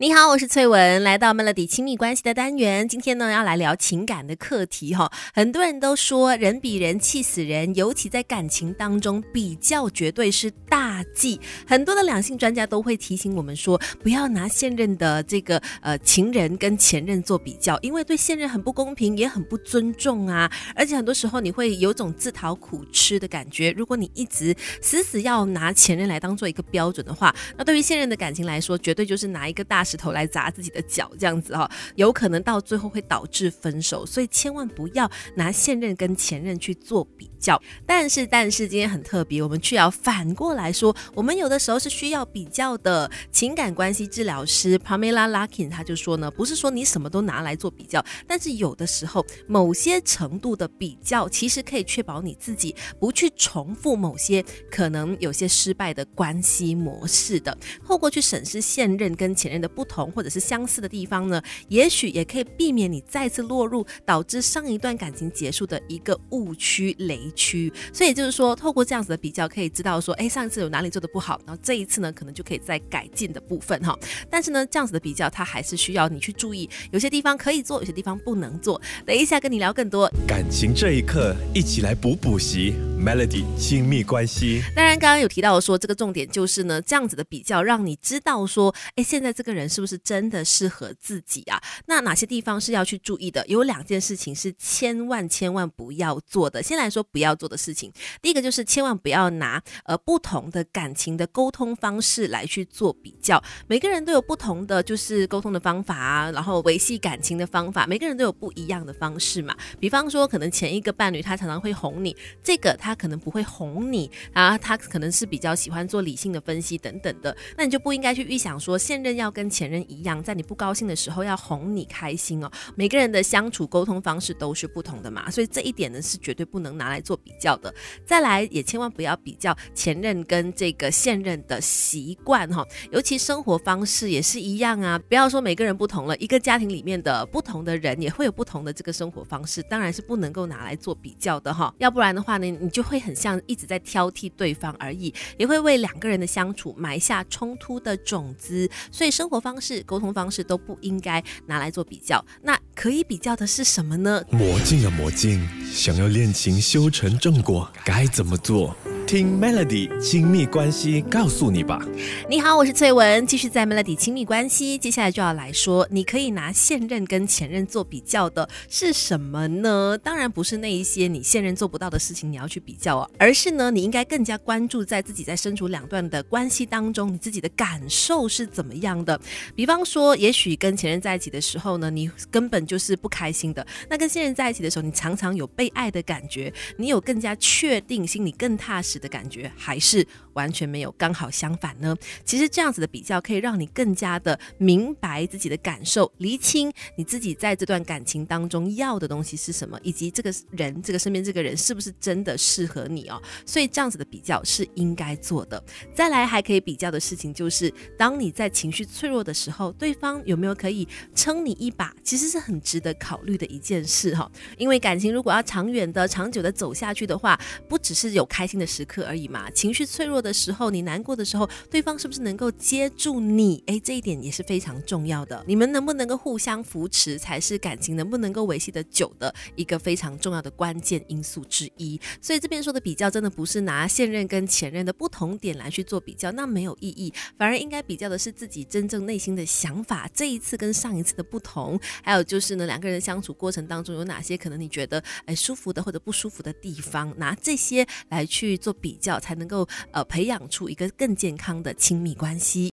你好，我是翠文，来到 Melody 亲密关系的单元。今天呢，要来聊情感的课题哈。很多人都说人比人气死人，尤其在感情当中，比较绝对是大忌。很多的两性专家都会提醒我们说，不要拿现任的这个呃情人跟前任做比较，因为对现任很不公平，也很不尊重啊。而且很多时候你会有种自讨苦吃的感觉。如果你一直死死要拿前任来当做一个标准的话，那对于现任的感情来说，绝对就是拿一个大。石头来砸自己的脚，这样子哈，有可能到最后会导致分手，所以千万不要拿现任跟前任去做比较。但是，但是今天很特别，我们却要反过来说，我们有的时候是需要比较的。情感关系治疗师 Pamela Larkin 他就说呢，不是说你什么都拿来做比较，但是有的时候某些程度的比较，其实可以确保你自己不去重复某些可能有些失败的关系模式的。透过去审视现任跟前任的。不同或者是相似的地方呢，也许也可以避免你再次落入导致上一段感情结束的一个误区雷区。所以就是说，透过这样子的比较，可以知道说，哎，上一次有哪里做的不好，然后这一次呢，可能就可以再改进的部分哈。但是呢，这样子的比较，它还是需要你去注意，有些地方可以做，有些地方不能做。等一下跟你聊更多感情这一刻，一起来补补习 Melody 亲密关系。当然，刚刚有提到说，这个重点就是呢，这样子的比较，让你知道说，哎，现在这个人。是不是真的适合自己啊？那哪些地方是要去注意的？有两件事情是千万千万不要做的。先来说不要做的事情，第一个就是千万不要拿呃不同的感情的沟通方式来去做比较。每个人都有不同的就是沟通的方法啊，然后维系感情的方法，每个人都有不一样的方式嘛。比方说，可能前一个伴侣他常常会哄你，这个他他可能不会哄你啊，他可能是比较喜欢做理性的分析等等的，那你就不应该去预想说现任要跟。前任一样，在你不高兴的时候要哄你开心哦。每个人的相处沟通方式都是不同的嘛，所以这一点呢是绝对不能拿来做比较的。再来，也千万不要比较前任跟这个现任的习惯哈，尤其生活方式也是一样啊。不要说每个人不同了，一个家庭里面的不同的人也会有不同的这个生活方式，当然是不能够拿来做比较的哈。要不然的话呢，你就会很像一直在挑剔对方而已，也会为两个人的相处埋下冲突的种子。所以生活。方式沟通方式都不应该拿来做比较，那可以比较的是什么呢？魔镜啊魔镜，想要恋情修成正果，该怎么做？听 Melody 亲密关系告诉你吧。你好，我是翠文，继续在 Melody 亲密关系。接下来就要来说，你可以拿现任跟前任做比较的是什么呢？当然不是那一些你现任做不到的事情，你要去比较哦，而是呢，你应该更加关注在自己在身处两段的关系当中，你自己的感受是怎么样的。比方说，也许跟前任在一起的时候呢，你根本就是不开心的；那跟现任在一起的时候，你常常有被爱的感觉，你有更加确定，心里更踏实。的感觉还是完全没有，刚好相反呢。其实这样子的比较可以让你更加的明白自己的感受，厘清你自己在这段感情当中要的东西是什么，以及这个人、这个身边这个人是不是真的适合你哦。所以这样子的比较是应该做的。再来还可以比较的事情就是，当你在情绪脆弱的时候，对方有没有可以撑你一把，其实是很值得考虑的一件事哈。因为感情如果要长远的、长久的走下去的话，不只是有开心的时。而已嘛，情绪脆弱的时候，你难过的时候，对方是不是能够接住你？哎，这一点也是非常重要的。你们能不能够互相扶持，才是感情能不能够维系的久的一个非常重要的关键因素之一。所以这边说的比较，真的不是拿现任跟前任的不同点来去做比较，那没有意义。反而应该比较的是自己真正内心的想法，这一次跟上一次的不同，还有就是呢，两个人相处过程当中有哪些可能你觉得哎舒服的或者不舒服的地方，拿这些来去做。比较才能够呃培养出一个更健康的亲密关系。